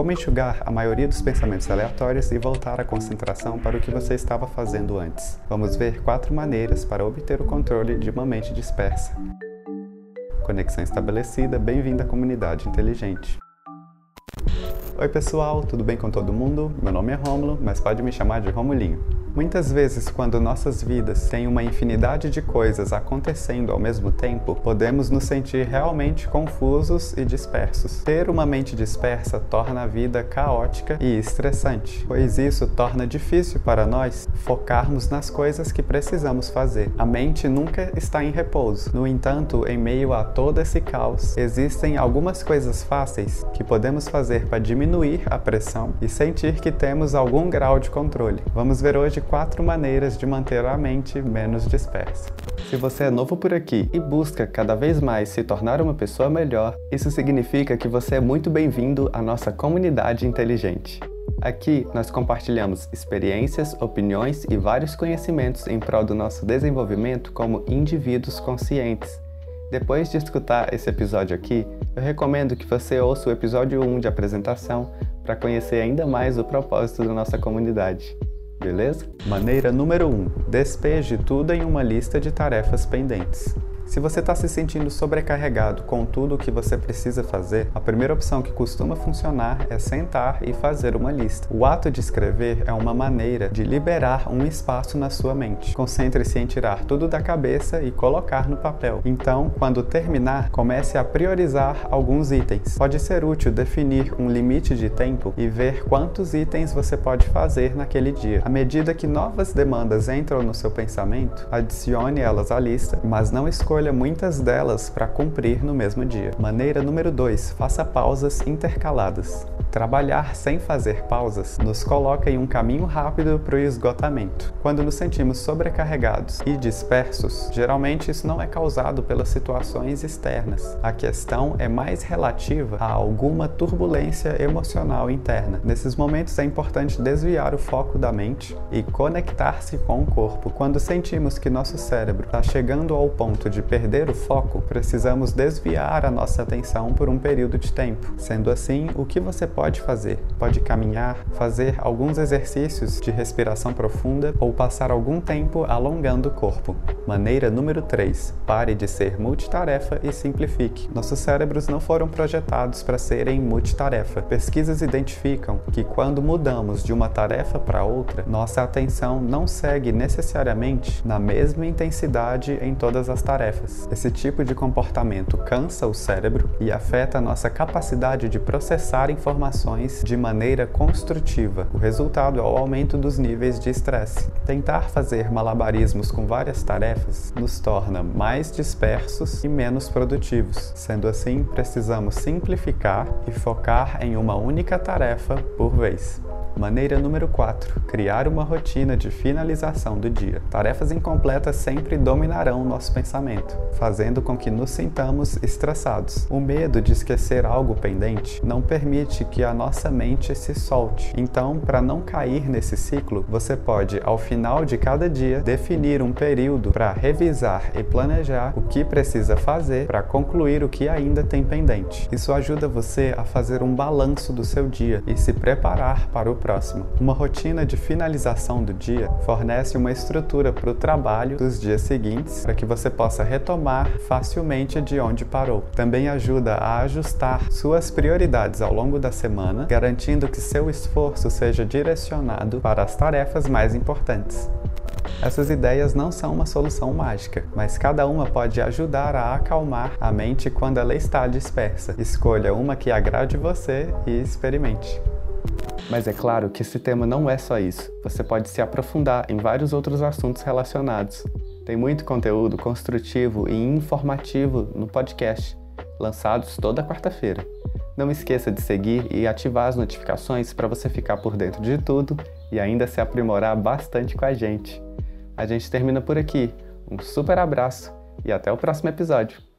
como enxugar a maioria dos pensamentos aleatórios e voltar a concentração para o que você estava fazendo antes. Vamos ver quatro maneiras para obter o controle de uma mente dispersa. Conexão estabelecida, bem-vindo à comunidade inteligente. Oi pessoal, tudo bem com todo mundo? Meu nome é Rômulo, mas pode me chamar de Romulinho. Muitas vezes, quando nossas vidas têm uma infinidade de coisas acontecendo ao mesmo tempo, podemos nos sentir realmente confusos e dispersos. Ter uma mente dispersa torna a vida caótica e estressante, pois isso torna difícil para nós focarmos nas coisas que precisamos fazer. A mente nunca está em repouso. No entanto, em meio a todo esse caos, existem algumas coisas fáceis que podemos fazer para diminuir a pressão e sentir que temos algum grau de controle. Vamos ver hoje quatro maneiras de manter a mente menos dispersa. Se você é novo por aqui e busca cada vez mais se tornar uma pessoa melhor, isso significa que você é muito bem-vindo à nossa comunidade inteligente. Aqui nós compartilhamos experiências, opiniões e vários conhecimentos em prol do nosso desenvolvimento como indivíduos conscientes. Depois de escutar esse episódio aqui, eu recomendo que você ouça o episódio 1 de apresentação para conhecer ainda mais o propósito da nossa comunidade beleza? Maneira número 1: um, despeje tudo em uma lista de tarefas pendentes. Se você está se sentindo sobrecarregado com tudo o que você precisa fazer, a primeira opção que costuma funcionar é sentar e fazer uma lista. O ato de escrever é uma maneira de liberar um espaço na sua mente. Concentre-se em tirar tudo da cabeça e colocar no papel. Então, quando terminar, comece a priorizar alguns itens. Pode ser útil definir um limite de tempo e ver quantos itens você pode fazer naquele dia. À medida que novas demandas entram no seu pensamento, adicione elas à lista, mas não escolha escolha muitas delas para cumprir no mesmo dia. Maneira número 2: faça pausas intercaladas. Trabalhar sem fazer pausas nos coloca em um caminho rápido para o esgotamento. Quando nos sentimos sobrecarregados e dispersos, geralmente isso não é causado pelas situações externas. A questão é mais relativa a alguma turbulência emocional interna. Nesses momentos é importante desviar o foco da mente e conectar-se com o corpo. Quando sentimos que nosso cérebro está chegando ao ponto de perder o foco, precisamos desviar a nossa atenção por um período de tempo. Sendo assim, o que você pode fazer? Pode caminhar, fazer alguns exercícios de respiração profunda ou passar algum tempo alongando o corpo. Maneira número 3: pare de ser multitarefa e simplifique. Nossos cérebros não foram projetados para serem multitarefa. Pesquisas identificam que quando mudamos de uma tarefa para outra, nossa atenção não segue necessariamente na mesma intensidade em todas as tarefas tarefas. Esse tipo de comportamento cansa o cérebro e afeta a nossa capacidade de processar informações de maneira construtiva. O resultado é o aumento dos níveis de estresse. Tentar fazer malabarismos com várias tarefas nos torna mais dispersos e menos produtivos. Sendo assim, precisamos simplificar e focar em uma única tarefa por vez. Maneira número 4: criar uma rotina de finalização do dia. Tarefas incompletas sempre dominarão nosso pensamento, fazendo com que nos sintamos estressados. O medo de esquecer algo pendente não permite que a nossa mente se solte. Então, para não cair nesse ciclo, você pode, ao final de cada dia, definir um período para revisar e planejar o que precisa fazer para concluir o que ainda tem pendente. Isso ajuda você a fazer um balanço do seu dia e se preparar para o próximo. Uma rotina de finalização do dia fornece uma estrutura para o trabalho dos dias seguintes para que você possa retomar facilmente de onde parou. Também ajuda a ajustar suas prioridades ao longo da semana, garantindo que seu esforço seja direcionado para as tarefas mais importantes. Essas ideias não são uma solução mágica, mas cada uma pode ajudar a acalmar a mente quando ela está dispersa. Escolha uma que agrade você e experimente. Mas é claro que esse tema não é só isso. Você pode se aprofundar em vários outros assuntos relacionados. Tem muito conteúdo construtivo e informativo no podcast, lançados toda quarta-feira. Não esqueça de seguir e ativar as notificações para você ficar por dentro de tudo e ainda se aprimorar bastante com a gente. A gente termina por aqui. Um super abraço e até o próximo episódio.